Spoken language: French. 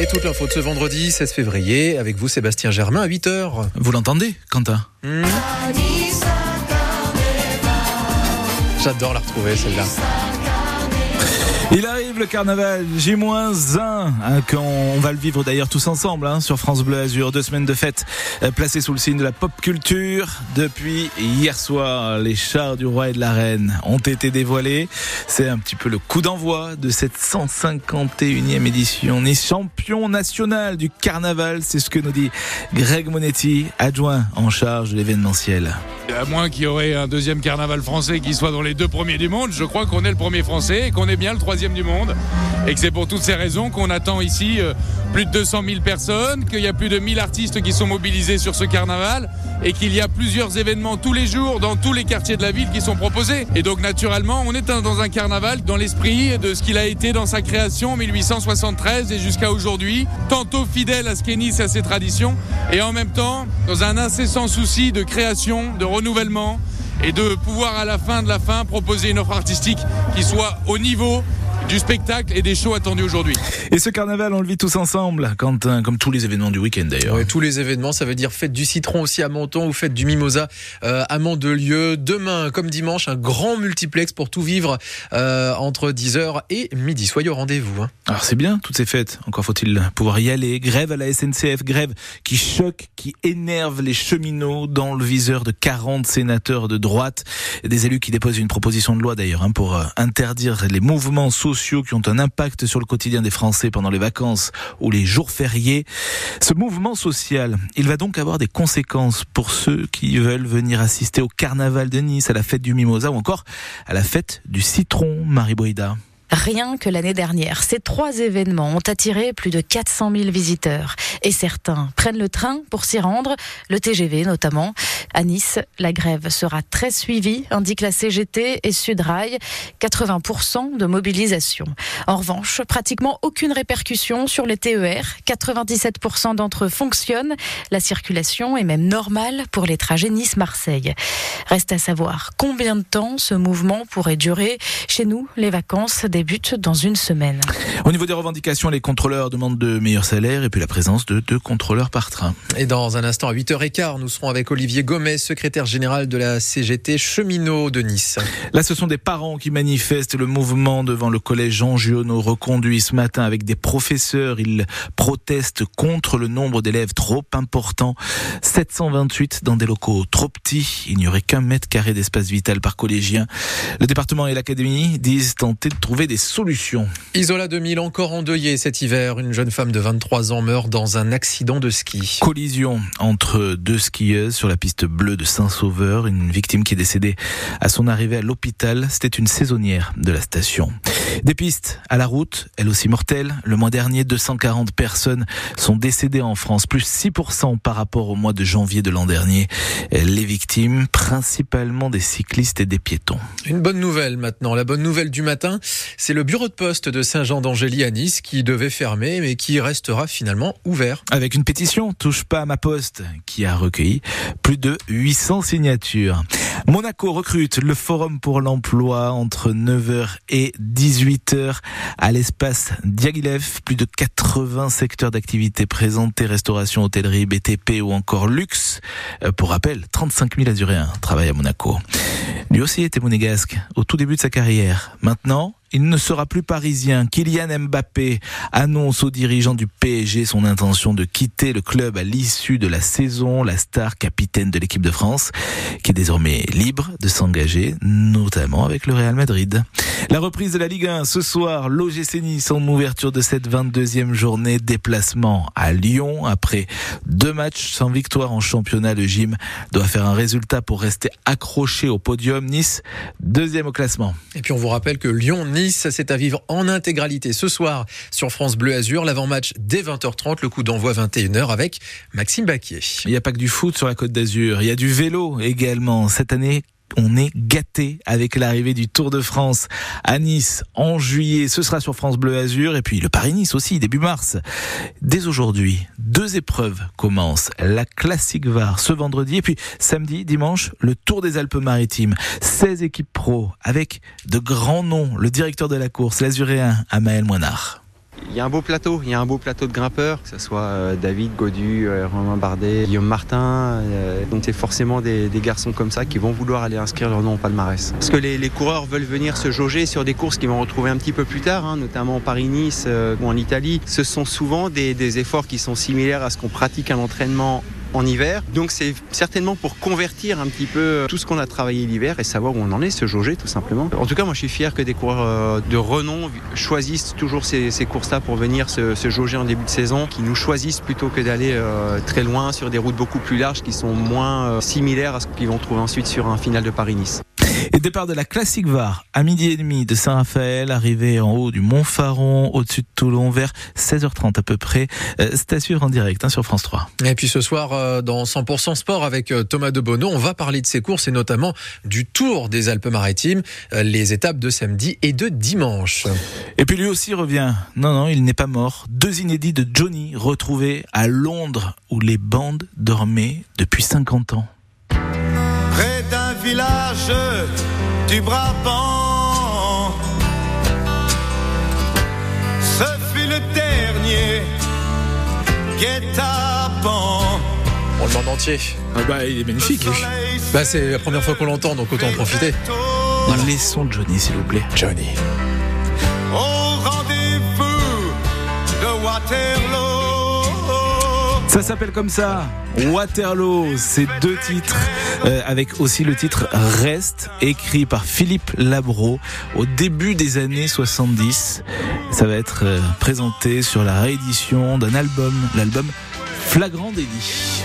Et toute l'info de ce vendredi 16 février avec vous Sébastien Germain à 8h. Vous l'entendez, Quentin? Mmh. J'adore la retrouver celle-là. Il arrive le carnaval J-1 hein, on va le vivre d'ailleurs tous ensemble hein, sur France Bleu Azur. Deux semaines de fête euh, placées sous le signe de la pop culture. Depuis hier soir, les chars du roi et de la reine ont été dévoilés. C'est un petit peu le coup d'envoi de cette 151e édition. Nice champion national du carnaval, c'est ce que nous dit Greg Monetti, adjoint en charge de l'événementiel. À moins qu'il y aurait un deuxième carnaval français qui soit dans les deux premiers du monde, je crois qu'on est le premier français et qu'on est bien le troisième du monde. Et que c'est pour toutes ces raisons qu'on attend ici euh, plus de 200 000 personnes, qu'il y a plus de 1000 artistes qui sont mobilisés sur ce carnaval et qu'il y a plusieurs événements tous les jours dans tous les quartiers de la ville qui sont proposés. Et donc naturellement, on est dans un carnaval dans l'esprit de ce qu'il a été dans sa création en 1873 et jusqu'à aujourd'hui, tantôt fidèle à ce qu'est Nice à ses traditions, et en même temps dans un incessant souci de création, de renouvellement et de pouvoir à la fin de la fin proposer une offre artistique qui soit au niveau du spectacle et des shows attendus aujourd'hui. Et ce carnaval, on le vit tous ensemble, Quentin, comme tous les événements du week-end d'ailleurs. Oui, tous les événements, ça veut dire fête du citron aussi à Menton ou fête du mimosa euh, à Mandelieu. Demain, comme dimanche, un grand multiplex pour tout vivre euh, entre 10h et midi. Soyez au rendez-vous. Hein. Alors c'est bien, toutes ces fêtes. Encore faut-il pouvoir y aller. Grève à la SNCF, grève qui choque, qui énerve les cheminots dans le viseur de 40 sénateurs de droite. Des élus qui déposent une proposition de loi d'ailleurs hein, pour euh, interdire les mouvements sociaux qui ont un impact sur le quotidien des Français pendant les vacances ou les jours fériés. Ce mouvement social, il va donc avoir des conséquences pour ceux qui veulent venir assister au carnaval de Nice, à la fête du Mimosa ou encore à la fête du citron, Marie Boïda. Rien que l'année dernière, ces trois événements ont attiré plus de 400 000 visiteurs. Et certains prennent le train pour s'y rendre, le TGV notamment. À Nice, la grève sera très suivie, indique la CGT et Sudrail. 80% de mobilisation. En revanche, pratiquement aucune répercussion sur les TER. 97% d'entre eux fonctionnent. La circulation est même normale pour les trajets Nice-Marseille. Reste à savoir combien de temps ce mouvement pourrait durer. Chez nous, les vacances débute dans une semaine. Au niveau des revendications, les contrôleurs demandent de meilleurs salaires et puis la présence de deux contrôleurs par train. Et dans un instant, à 8h15, nous serons avec Olivier Gomez, secrétaire général de la CGT cheminot de Nice. Là, ce sont des parents qui manifestent. Le mouvement devant le collège Jean Giono reconduit ce matin avec des professeurs. Ils protestent contre le nombre d'élèves trop important. 728 dans des locaux trop petits. Il n'y aurait qu'un mètre carré d'espace vital par collégien. Le département et l'académie disent tenter de trouver des solutions. Isola 2000 encore endeuillé cet hiver. Une jeune femme de 23 ans meurt dans un accident de ski. Collision entre deux skieuses sur la piste bleue de Saint-Sauveur. Une victime qui est décédée à son arrivée à l'hôpital. C'était une saisonnière de la station. Des pistes à la route, elle aussi mortelle. Le mois dernier, 240 personnes sont décédées en France, plus 6% par rapport au mois de janvier de l'an dernier. Les victimes, principalement des cyclistes et des piétons. Une bonne nouvelle maintenant. La bonne nouvelle du matin, c'est le bureau de poste de Saint-Jean d'Angély à Nice qui devait fermer mais qui restera finalement ouvert. Avec une pétition Touche pas à ma poste qui a recueilli plus de 800 signatures. Monaco recrute le Forum pour l'emploi entre 9h et 18h à l'espace Diaghilev. Plus de 80 secteurs d'activité présentés, restauration, hôtellerie, BTP ou encore luxe. Euh, pour rappel, 35 000 Azuréens travaillent à Monaco. Lui aussi était monégasque au tout début de sa carrière. Maintenant, il ne sera plus parisien. Kylian Mbappé annonce aux dirigeants du PSG son intention de quitter le club à l'issue de la saison. La star capitaine de l'équipe de France, qui est désormais libre de s'engager, notamment avec le Real Madrid. La reprise de la Ligue 1 ce soir, l'OGC Nice en ouverture de cette 22e journée. Déplacement à Lyon après deux matchs sans victoire en championnat. Le gym doit faire un résultat pour rester accroché au podium. Nice, deuxième au classement. Et puis on vous rappelle que Lyon C'est à vivre en intégralité ce soir sur France Bleu Azur. L'avant-match dès 20h30, le coup d'envoi 21h avec Maxime Baquier. Il n'y a pas que du foot sur la Côte d'Azur, il y a du vélo également. Cette année, on est gâté avec l'arrivée du Tour de France à Nice en juillet. Ce sera sur France Bleu Azur et puis le Paris-Nice aussi début mars. Dès aujourd'hui, deux épreuves commencent. La classique VAR ce vendredi et puis samedi, dimanche, le Tour des Alpes-Maritimes. 16 équipes pro avec de grands noms. Le directeur de la course, l'azuréen Amael Moinard. Il y a un beau plateau, il y a un beau plateau de grimpeurs, que ce soit euh, David, Godu, euh, Romain Bardet, Guillaume Martin. Euh, donc c'est forcément des, garçons comme ça qui vont vouloir aller inscrire leur nom au palmarès. Parce que les, coureurs veulent venir se jauger sur des courses qu'ils vont retrouver un petit peu plus tard, hein, notamment Paris-Nice ou en Italie. Ce sont souvent des, des efforts qui sont similaires à ce qu'on pratique à l'entraînement en hiver. Donc c'est certainement pour convertir un petit peu tout ce qu'on a travaillé l'hiver et savoir où on en est, se jauger tout simplement. En tout cas, moi je suis fier que des coureurs de renom choisissent toujours ces, courses-là pour venir se, jauger en début de saison, qui nous choisissent plutôt que d'aller euh, très loin sur des routes beaucoup plus larges qui sont moins euh, similaires à ce qu'ils vont trouver ensuite sur un final de Paris-Nice. Et départ de la classique VAR à midi et demi de Saint-Raphaël, arrivé en haut du Mont Faron, au-dessus de Toulon, vers 16h30 à peu près. Euh, c'est à suivre en direct hein, sur France 3. Et puis ce soir, euh, dans 100% Sport avec euh, Thomas de Bonneau, on va parler de ses courses et notamment du Tour des Alpes-Maritimes, les étapes de samedi et de dimanche. Et puis lui aussi revient. Non, non, il n'est pas mort. Deux inédits de Johnny retrouvés à Londres, où les bandes dormaient depuis 50 ans village du Brabant. Ce fut le dernier guet-apens. On le demande entier. Ah bah, il est magnifique. Bah, c'est la première fois qu'on l'entend, donc autant en profiter. Voilà. Laissons Johnny, s'il vous plaît. Johnny. Au rendez-vous de Waterloo. Ça s'appelle comme ça, Waterloo. C'est deux titres, euh, avec aussi le titre Reste, écrit par Philippe Labro au début des années 70. Ça va être euh, présenté sur la réédition d'un album, l'album Flagrant délit.